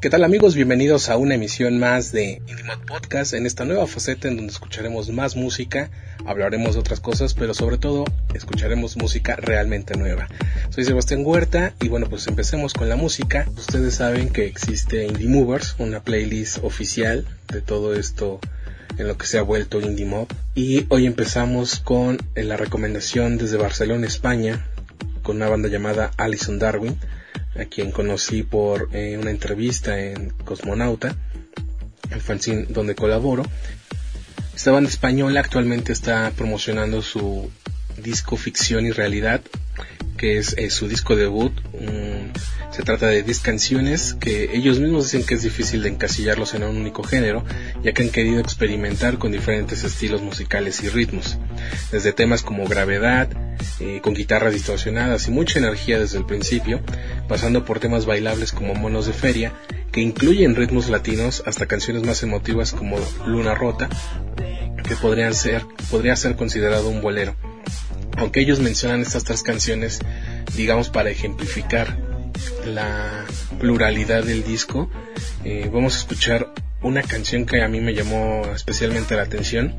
¿Qué tal amigos? Bienvenidos a una emisión más de Intimate Podcast en esta nueva faceta en donde escucharemos más música, hablaremos de otras cosas, pero sobre todo escucharemos música realmente nueva. Soy Sebastián Huerta y bueno, pues empecemos con la música. Ustedes saben que existe Indie Movers, una playlist oficial de todo esto en lo que se ha vuelto Indie Mob. Y hoy empezamos con la recomendación desde Barcelona, España, con una banda llamada Alison Darwin a quien conocí por eh, una entrevista en Cosmonauta, el fanzine donde colaboro. Esta banda española actualmente está promocionando su disco Ficción y Realidad, que es eh, su disco debut. se trata de 10 canciones que ellos mismos dicen que es difícil de encasillarlos en un único género, ya que han querido experimentar con diferentes estilos musicales y ritmos, desde temas como gravedad, eh, con guitarras distorsionadas y mucha energía desde el principio, pasando por temas bailables como Monos de Feria, que incluyen ritmos latinos hasta canciones más emotivas como Luna Rota, que podrían ser, podría ser considerado un bolero. Aunque ellos mencionan estas tres canciones, digamos, para ejemplificar la pluralidad del disco, eh, vamos a escuchar una canción que a mí me llamó especialmente la atención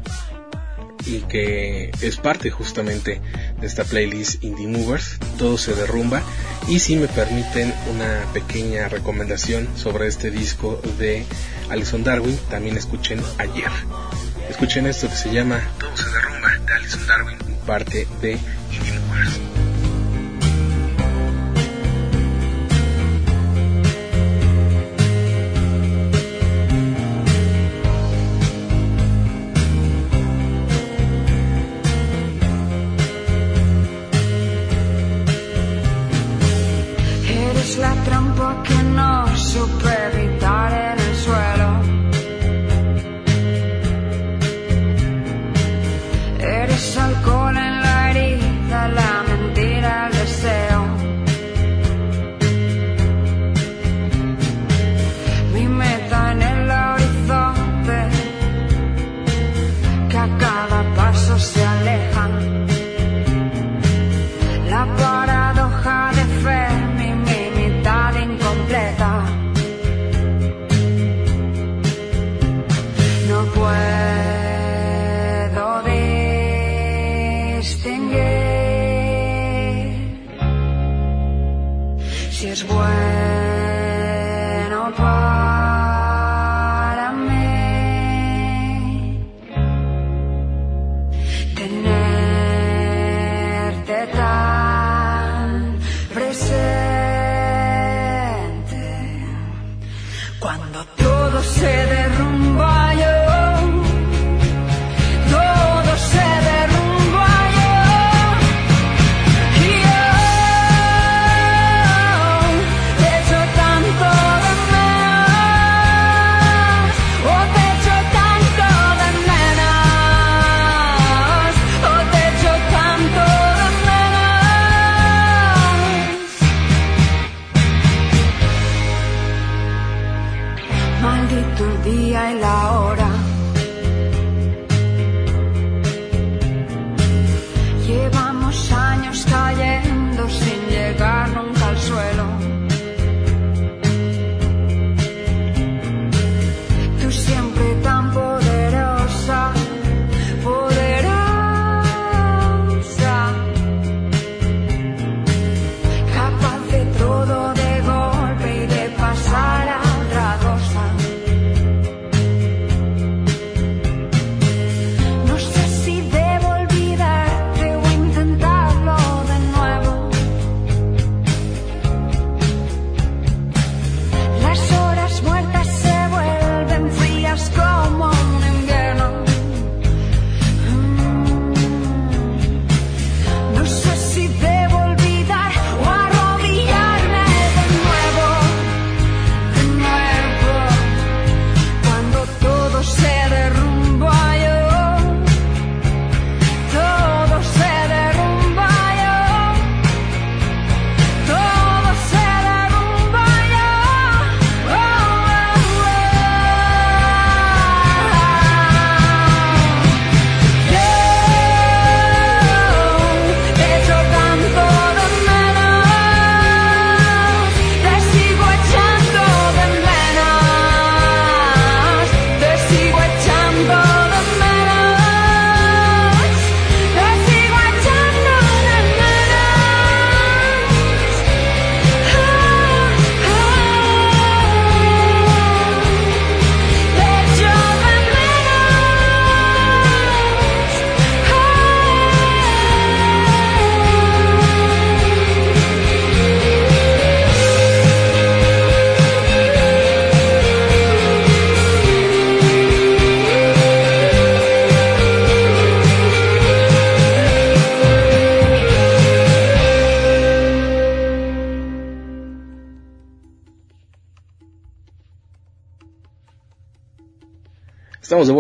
y que es parte justamente de esta playlist Indie Movers, todo se derrumba y si me permiten una pequeña recomendación sobre este disco de Alison Darwin, también escuchen ayer. Escuchen esto que se llama Todo se derrumba de Alison Darwin, parte de Eres la trampa que no supe evitar. Cuando todo se derrumba.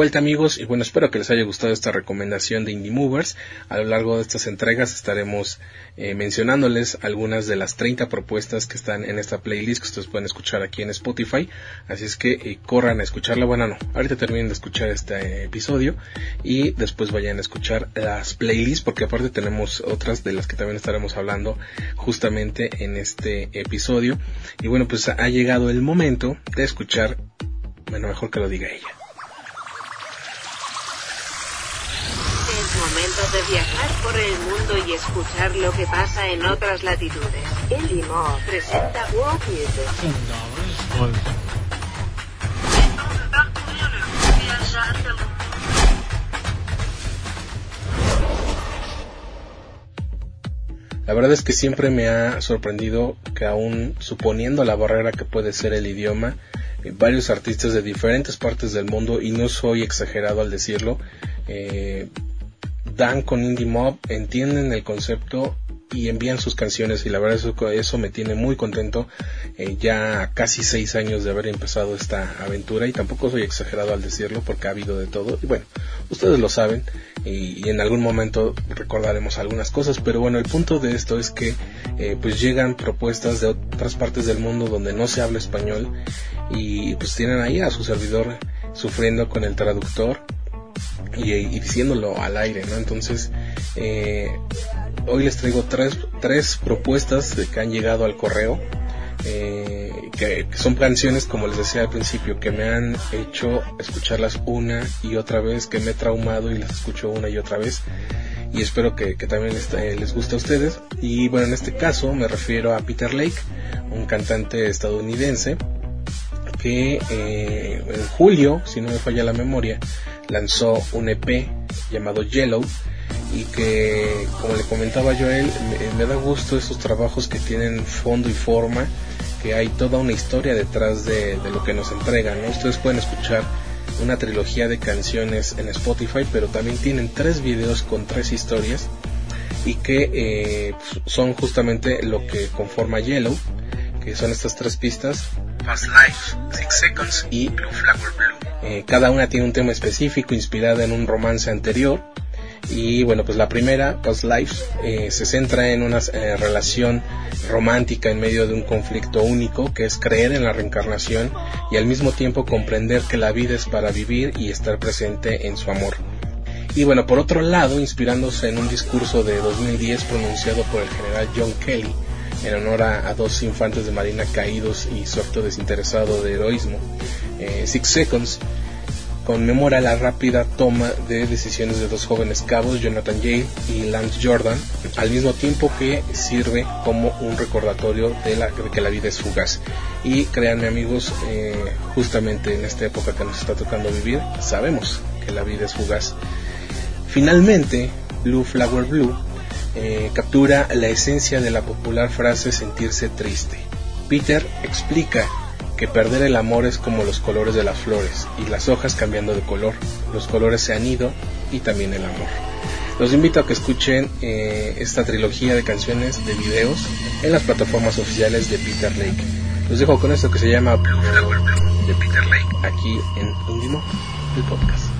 Vuelta amigos y bueno, espero que les haya gustado esta recomendación de Indie Movers. A lo largo de estas entregas estaremos eh, mencionándoles algunas de las 30 propuestas que están en esta playlist que ustedes pueden escuchar aquí en Spotify. Así es que eh, corran a escucharla. Bueno, no, ahorita terminen de escuchar este episodio y después vayan a escuchar las playlists porque aparte tenemos otras de las que también estaremos hablando justamente en este episodio. Y bueno, pues ha llegado el momento de escuchar, bueno, mejor que lo diga ella. Momento de viajar por el mundo y escuchar lo que pasa en otras latitudes. El Limo presenta Walk La verdad es que siempre me ha sorprendido que aún suponiendo la barrera que puede ser el idioma, eh, varios artistas de diferentes partes del mundo, y no soy exagerado al decirlo, eh, dan con Indie Mob, entienden el concepto y envían sus canciones. Y la verdad eso, eso me tiene muy contento eh, ya casi seis años de haber empezado esta aventura. Y tampoco soy exagerado al decirlo porque ha habido de todo. Y bueno ustedes lo saben y, en algún momento recordaremos algunas cosas. Pero bueno el punto de esto es que eh, pues llegan propuestas de otras partes del mundo donde no se habla español. Y pues tienen ahí a su servidor sufriendo con el traductor y, diciéndolo al aire, ¿no? Entonces, eh, hoy les traigo tres, tres propuestas que han llegado al correo, eh, que, son canciones, como les decía al principio, que me han hecho escucharlas una y otra vez, que me he traumado y las escucho una y otra vez. Y espero que, también les, eh, les guste a ustedes. Y bueno, en este caso me refiero a Peter Lake, un cantante estadounidense que en julio, si no me falla la memoria, lanzó un EP llamado Yellow y que como le comentaba Joel me, me da gusto esos trabajos que tienen fondo y forma que hay toda una historia detrás de, lo que nos entregan ustedes pueden escuchar una trilogía de canciones en Spotify pero también tienen tres videos con tres historias y que eh, son justamente lo que conforma Yellow que son estas tres pistas. Fast Life, Six Seconds y Blue Blue eh, cada una tiene un tema específico inspirada en un romance anterior. Y bueno, pues la primera, Post Life, eh, se centra en una eh, relación romántica en medio de un conflicto único, que es creer en la reencarnación y al mismo tiempo comprender que la vida es para vivir y estar presente en su amor. Y bueno, por otro lado, inspirándose en un discurso de 2010 pronunciado por el general John Kelly, en honor a, dos infantes de marina caídos y su acto desinteresado de heroísmo. Eh, Six Seconds conmemora la rápida toma de decisiones de dos jóvenes cabos, Jonathan Yale y Lance Jordan, al mismo tiempo que sirve como un recordatorio de, la, que la vida es fugaz. Y créanme amigos, eh, justamente en esta época que nos está tocando vivir, sabemos que la vida es fugaz. Finalmente, Blue Flower Blue eh, captura la esencia de la popular frase sentirse triste. Peter explica que perder el amor es como los colores de las flores y las hojas cambiando de color. Los colores se han ido y también el amor. Los invito a que escuchen eh, esta trilogía de canciones de videos en las plataformas oficiales de Peter Lake. Los dejo con esto que se llama de Peter Lake aquí en Undimo, el podcast.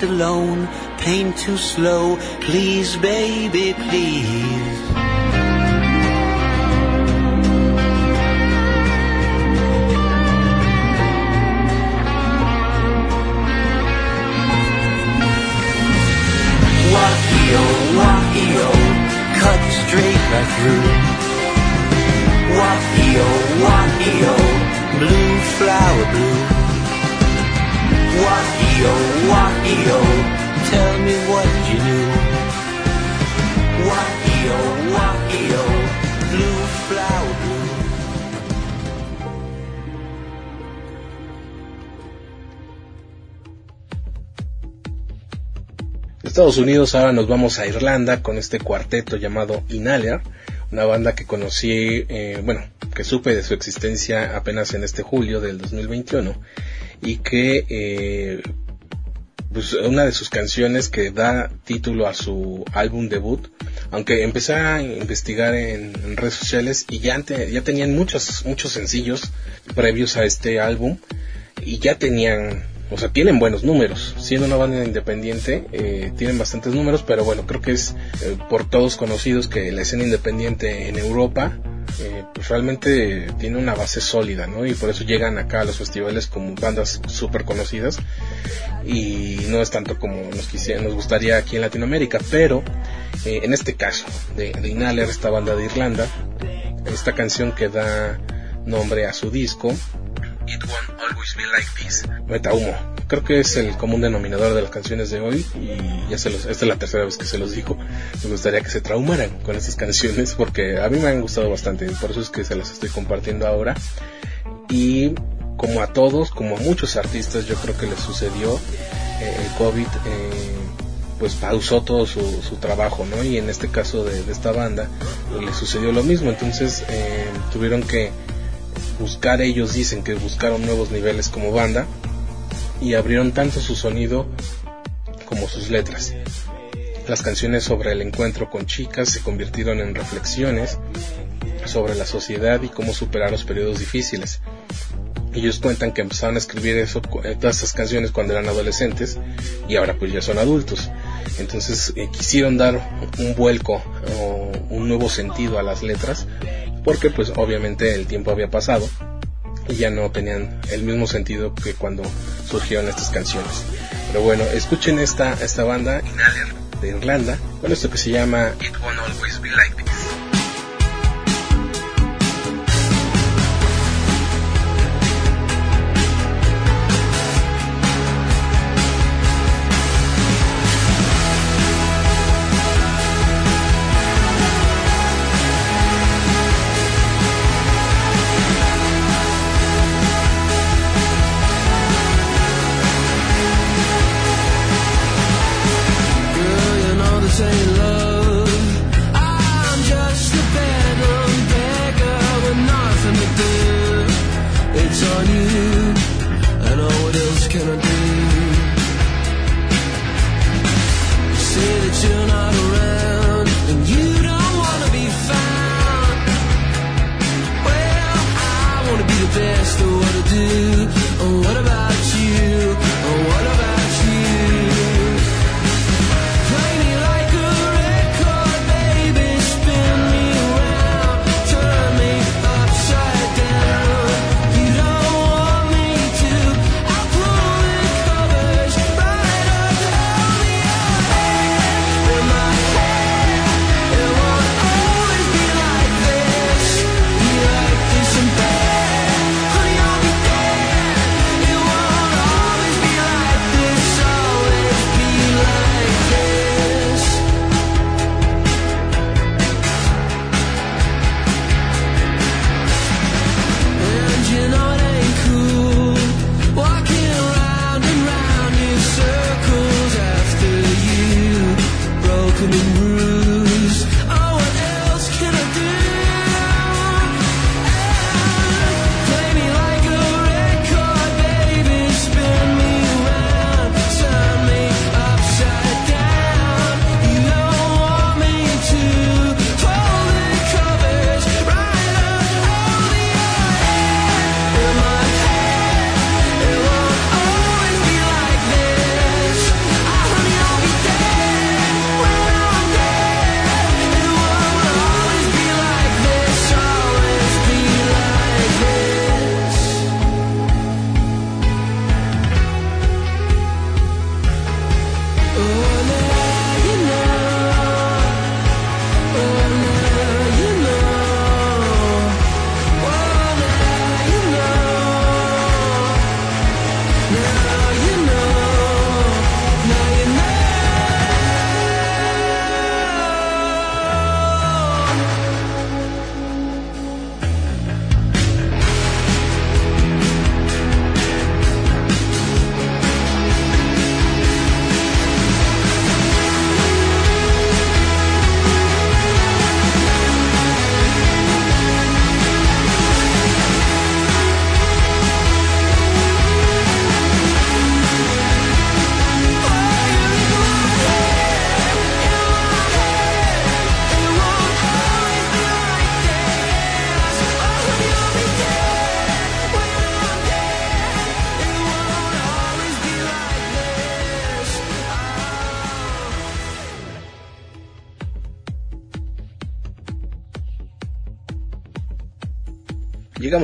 I alone, pain too slow, please baby, please. Wahio, wahio, cut straight right through. Wahio, wahio, blue flower blue. Wahio, wahio, tell me what you knew. Wahio, wahio, blue flower blue. Estados Unidos ahora nos vamos a Irlanda con este cuarteto llamado Inhaler, una banda que conocí, eh, bueno, que supe de su existencia apenas en este julio del 2021 y que eh, pues una de sus canciones que da título a su álbum debut, aunque empecé a investigar en, redes sociales y ya, ya tenían muchos, muchos sencillos previos a este álbum y ya tenían, o sea, tienen buenos números. Siendo una banda independiente, eh, tienen bastantes números, pero bueno, creo que es eh, por todos conocidos que la escena independiente en Europa, eh, pues realmente tiene una base sólida, ¿no? Y por eso llegan acá a los festivales como bandas súper conocidas y no es tanto como nos, quisiera, nos gustaría aquí en Latinoamérica, pero eh, en este caso de, de Inhaler, esta banda de Irlanda, esta canción que da nombre a su disco, It Won't Always Be Like This, Meta Humo. Creo que es el común denominador de las canciones de hoy y ya se los, esta es la tercera vez que se los digo. Me gustaría que se traumaran con estas canciones porque a mí me han gustado bastante, por eso es que se las estoy compartiendo ahora. Y como a todos, como a muchos artistas, yo creo que les sucedió eh, el COVID. eh, pues pausó todo su, su trabajo, ¿no? Y en este caso de, de esta banda, pues, le sucedió lo mismo. Entonces eh, tuvieron que buscar, ellos dicen que buscaron nuevos niveles como banda y abrieron tanto su sonido como sus letras. Las canciones sobre el encuentro con chicas se convirtieron en reflexiones sobre la sociedad y cómo superar los periodos difíciles. Ellos cuentan que empezaron a escribir eh, todas estas canciones cuando eran adolescentes y ahora pues ya son adultos. Entonces eh, quisieron dar un vuelco o un nuevo sentido a las letras porque pues obviamente el tiempo había pasado y ya no tenían el mismo sentido que cuando surgieron estas canciones. Pero bueno, escuchen esta, esta banda de Irlanda con esto que se llama It Won't Always Be Like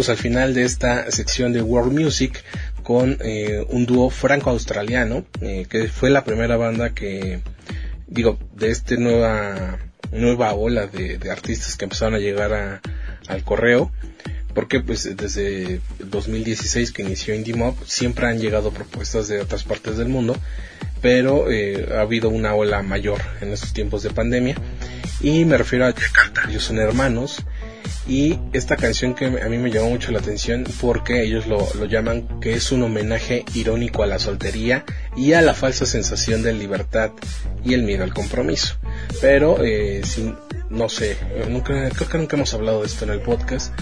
Al final de esta sección de World Music con eh, un dúo franco-australiano, eh, que fue la primera banda que, digo, de esta nueva, nueva ola de, de artistas que empezaron a llegar a- al correo, porque pues desde 2016 que inició Indie Mob siempre han llegado propuestas de otras partes del mundo, pero eh, ha habido una ola mayor en estos tiempos de pandemia y me refiero a. Ellos son hermanos y esta canción que a mí me llamó mucho la atención porque ellos lo, lo llaman que es un homenaje irónico a la soltería y a la falsa sensación de libertad y el miedo al compromiso. Pero, eh, sin, no sé, nunca, creo que nunca hemos hablado de esto en el podcast,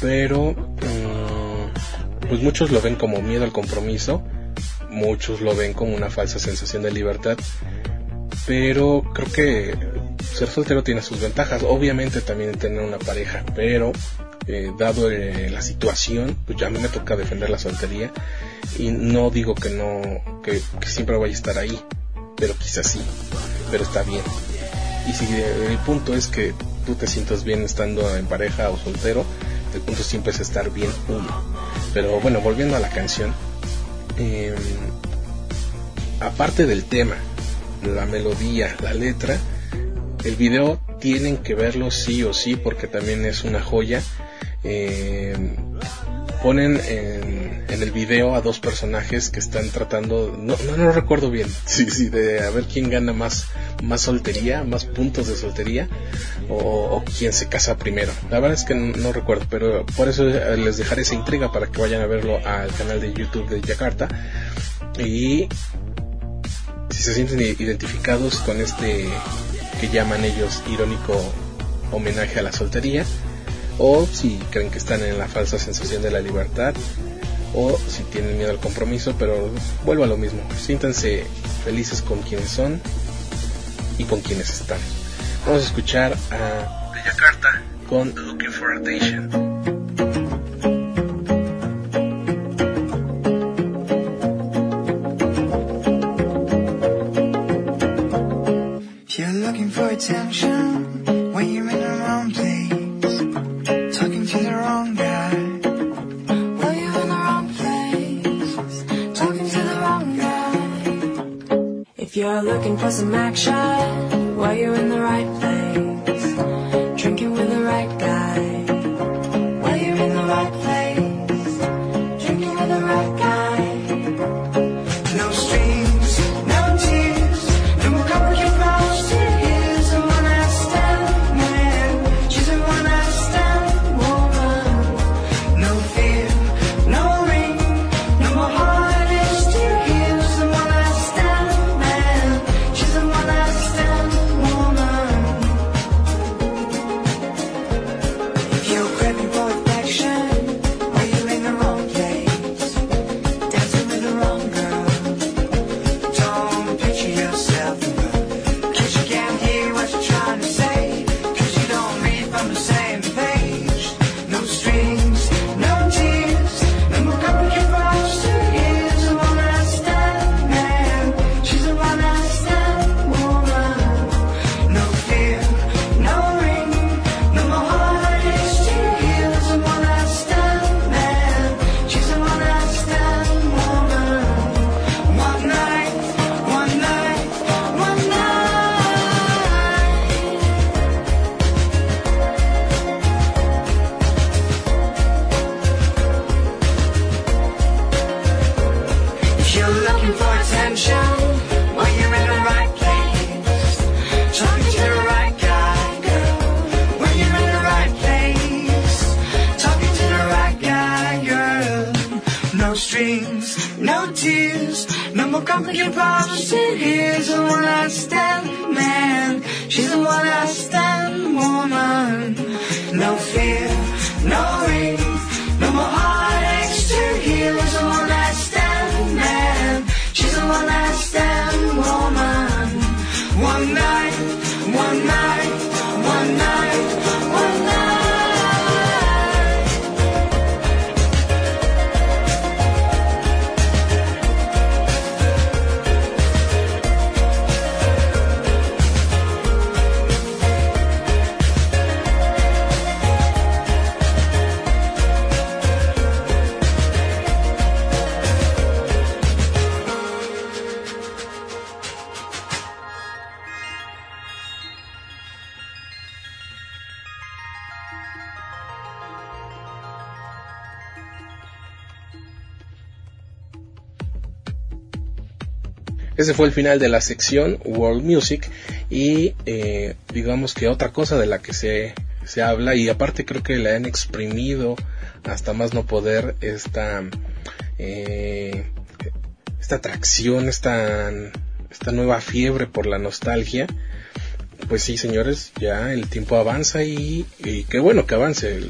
pero mm, pues muchos lo ven como miedo al compromiso, muchos lo ven como una falsa sensación de libertad, pero creo que ser soltero tiene sus ventajas, obviamente también tener una pareja, pero eh, dado eh, la situación, pues ya a mí me toca defender la soltería y no digo que no, que, siempre vaya a estar ahí, pero quizás sí, pero está bien. Y si eh, el punto es que tú te sientas bien estando en pareja o soltero, el punto siempre es estar bien uno. Pero bueno, volviendo a la canción, eh, aparte del tema, la melodía, la letra, el video tienen que verlo sí o sí porque también es una joya. Eh, ponen en, el video a dos personajes que están tratando, no, no, no recuerdo bien, sí, sí, de a ver quién gana más, más soltería, más puntos de soltería, o, o quién se casa primero. La verdad es que no, no recuerdo, pero por eso les dejaré esa intriga para que vayan a verlo al canal de YouTube de Yakarta. Y si se sienten identificados con este que llaman ellos irónico homenaje a la soltería, o si creen que están en la falsa sensación de la libertad, o si tienen miedo al compromiso, pero vuelvo a lo mismo, siéntanse felices con quienes son y con quienes están. Vamos a escuchar a de Yakarta con Looking for Attention. For some action, well, you're in the right place. Drinking with the right guy, Ese fue el final de la sección World Music y eh, digamos que otra cosa de la que se, se habla y aparte creo que le han exprimido hasta más no poder esta eh, esta atracción, esta, esta nueva fiebre por la nostalgia. Pues sí, señores, ya el tiempo avanza y, y qué bueno que avance,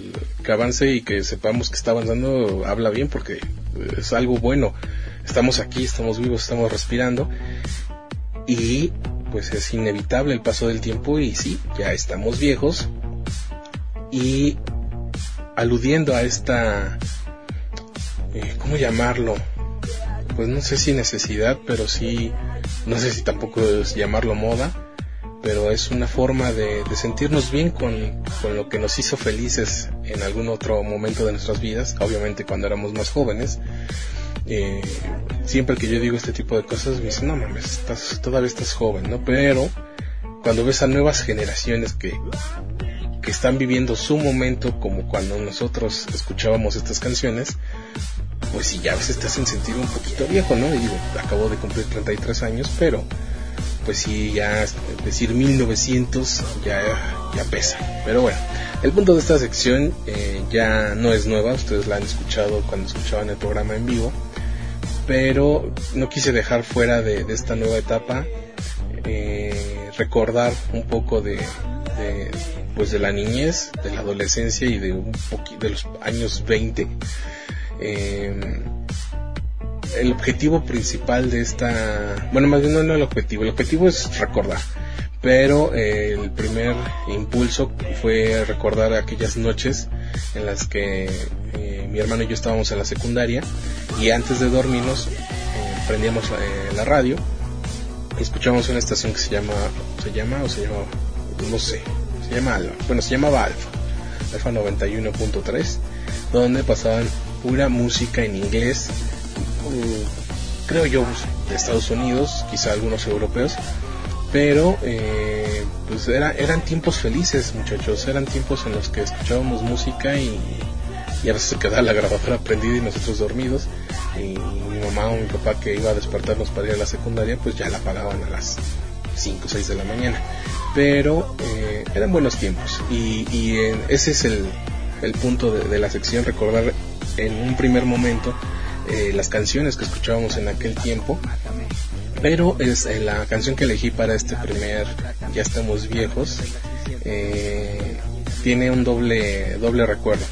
que avance y que sepamos que está avanzando, habla bien porque es algo bueno. Estamos aquí, estamos vivos, estamos respirando y pues es inevitable el paso del tiempo y sí, ya estamos viejos y aludiendo a esta, eh, ¿cómo llamarlo? Pues no sé si necesidad, pero sí, no sé si tampoco es llamarlo moda, pero es una forma de, de sentirnos bien con, con lo que nos hizo felices en algún otro momento de nuestras vidas, obviamente cuando éramos más jóvenes. Eh, siempre que yo digo este tipo de cosas me dicen, no mames, estás, todavía estás joven, ¿no? Pero cuando ves a nuevas generaciones que, que están viviendo su momento como cuando nosotros escuchábamos estas canciones, pues sí, ya a veces te hacen sentir un poquito viejo, ¿no? Y digo, acabo de cumplir 33 años, pero pues sí, ya decir 1900 ya, ya pesa. Pero bueno, el punto de esta sección eh, ya no es nueva, ustedes la han escuchado cuando escuchaban el programa en vivo, pero no quise dejar fuera de, esta nueva etapa eh, recordar un poco de, pues de la niñez, de la adolescencia y de un poqui- de los años 20. Eh, el objetivo principal de esta, bueno, más bien no, no el objetivo, el objetivo es recordar, pero eh, el primer impulso fue recordar aquellas noches en las que eh, mi hermano y yo estábamos en la secundaria y antes de dormirnos eh, prendíamos eh, la radio y escuchábamos una estación que se llama, se llama o se llama, no sé, se llama Alfa, bueno, se llamaba Alfa, Alfa 91.3, donde pasaban pura música en inglés, uh, creo yo, de Estados Unidos, quizá algunos europeos, pero eh, pues era, eran tiempos felices muchachos, eran tiempos en los que escuchábamos música y, y a veces se quedaba la grabadora prendida y nosotros dormidos. Y mi mamá o mi papá que iba a despertarnos para ir a la secundaria pues ya la apagaban a las 5 o 6 de la mañana. Pero eh, eran buenos tiempos. Y, y eh, ese es el, el punto de, de, la sección recordar en un primer momento eh, las canciones que escuchábamos en aquel tiempo pero es eh, la canción que elegí para este primer ya estamos viejos eh, tiene un doble doble recuerdo.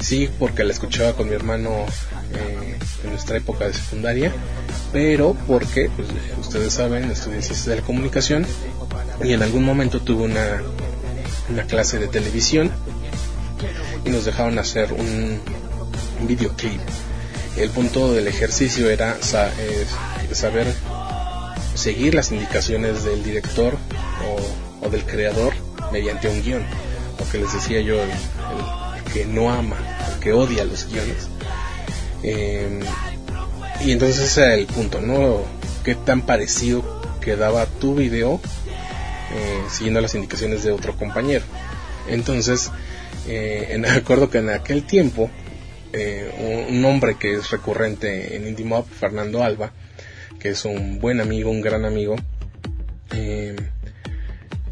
Sí porque la escuchaba con mi hermano eh, en nuestra época de secundaria pero porque pues, ustedes saben estudié ciencias de la comunicación y en algún momento tuve una una clase de televisión y nos dejaron hacer un, videoclip. El punto del ejercicio era eh, saber seguir las indicaciones del director o, del creador mediante un guion. Lo que les decía yo, el, que no ama, el que odia los guiones. Eh, y entonces ese era el punto, ¿no? ¿Qué tan parecido quedaba tu video eh, siguiendo las indicaciones de otro compañero? Entonces, eh, en, acuerdo que en aquel tiempo, eh, un, un, hombre que es recurrente en Indie Mob, Fernando Alba, que es un buen amigo, un gran amigo, eh,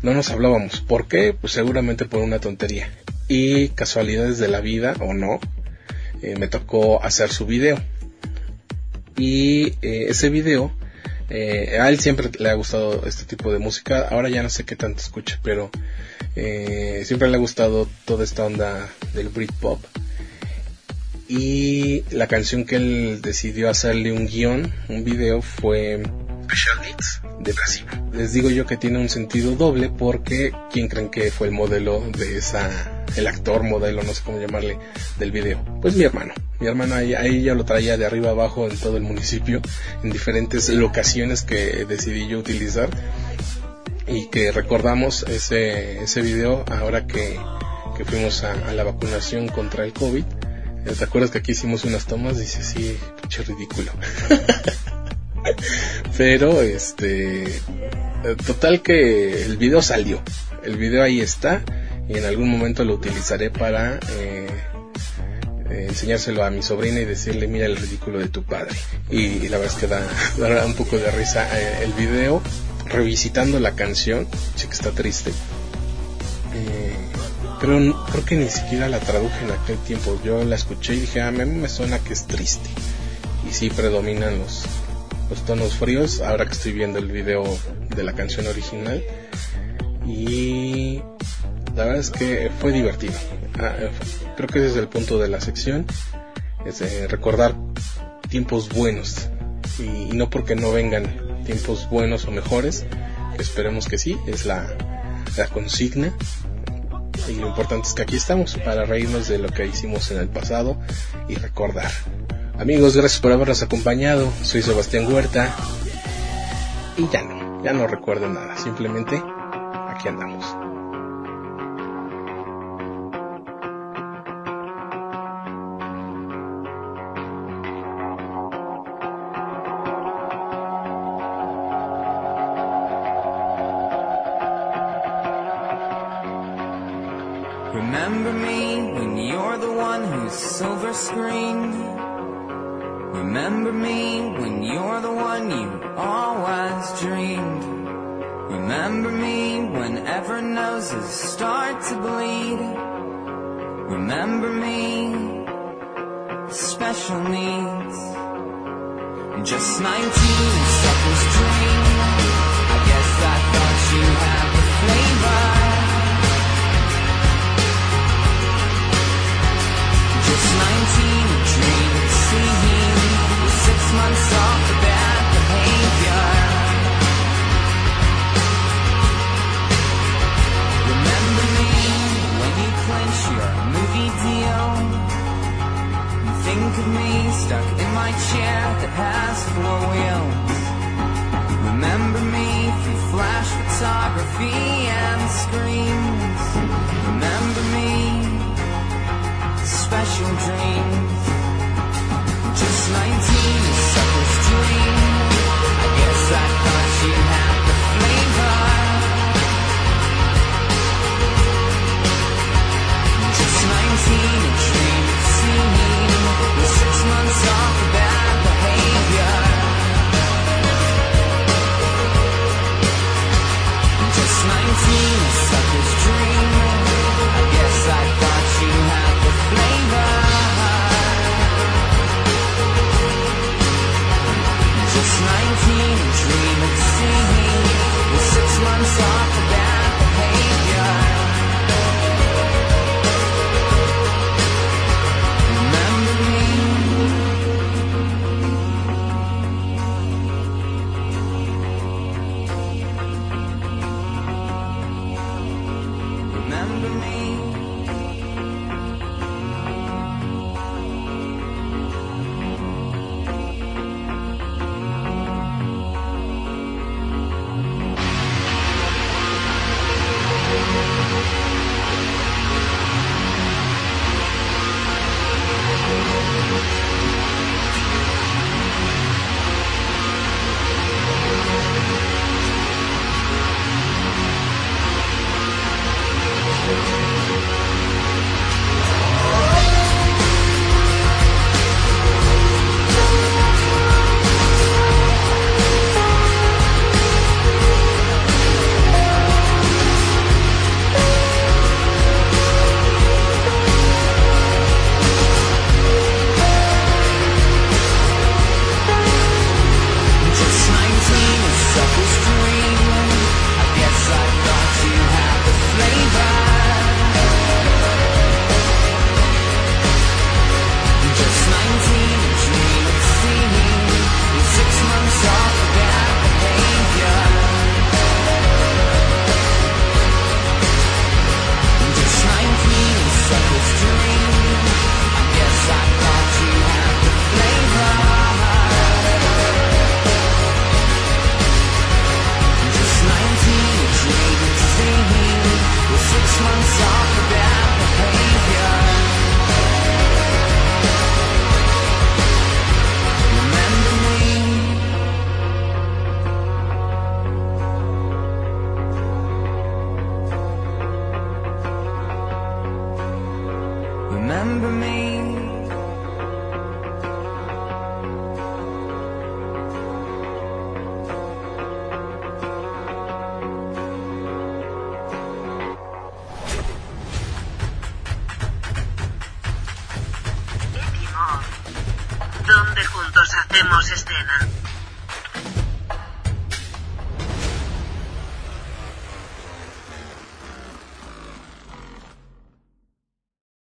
no nos hablábamos. ¿Por qué? Pues seguramente por una tontería. Y casualidades de la vida, o no, eh, me tocó hacer su video. Y eh, ese video, a él siempre le ha gustado este tipo de música. Ahora ya no sé qué tanto escucha, pero siempre le ha gustado toda esta onda del Britpop. Y la canción que él decidió hacerle un guion, un video, fue Special Needs de Brasil. Les digo yo que tiene un sentido doble porque ¿quién creen que fue el modelo de esa, el actor modelo, no sé cómo llamarle, del video? Pues mi hermano. Mi hermano ahí, ya lo traía de arriba abajo en todo el municipio, en diferentes locaciones que decidí yo utilizar y que recordamos ese, ese video ahora que, que fuimos a la vacunación contra el COVID. ¿Te acuerdas que aquí hicimos unas tomas? Dice, sí, pinche ridículo. Pero, este, total que el video salió. El video ahí está y en algún momento lo utilizaré para eh, eh, enseñárselo a mi sobrina y decirle, mira el ridículo de tu padre. Y, y la verdad es que da, da, un poco de risa eh, el video, revisitando la canción, sí que está triste. Pero creo que ni siquiera la traduje en aquel tiempo. Yo la escuché y dije, ah, a mí me suena que es triste. Y sí predominan los, los tonos fríos ahora que estoy viendo el video de la canción original y la verdad es que fue divertido ah, creo que ese es el punto de la sección es eh, recordar tiempos buenos y, no porque no vengan tiempos buenos o mejores esperemos que sí es la, la consigna y lo importante es que aquí estamos para reírnos de lo que hicimos en el pasado y recordar Amigos, gracias por habernos acompañado. Soy Sebastián Huerta. Y ya no, ya no recuerdo nada. Simplemente aquí andamos. Remember me when you're the one who's silver screened. Remember me when you're the one you always dreamed. Remember me whenever noses start to bleed. Remember me, special needs. Just 19 and sucker's dream. I guess I thought you had the flavor. Photography and screens. Remember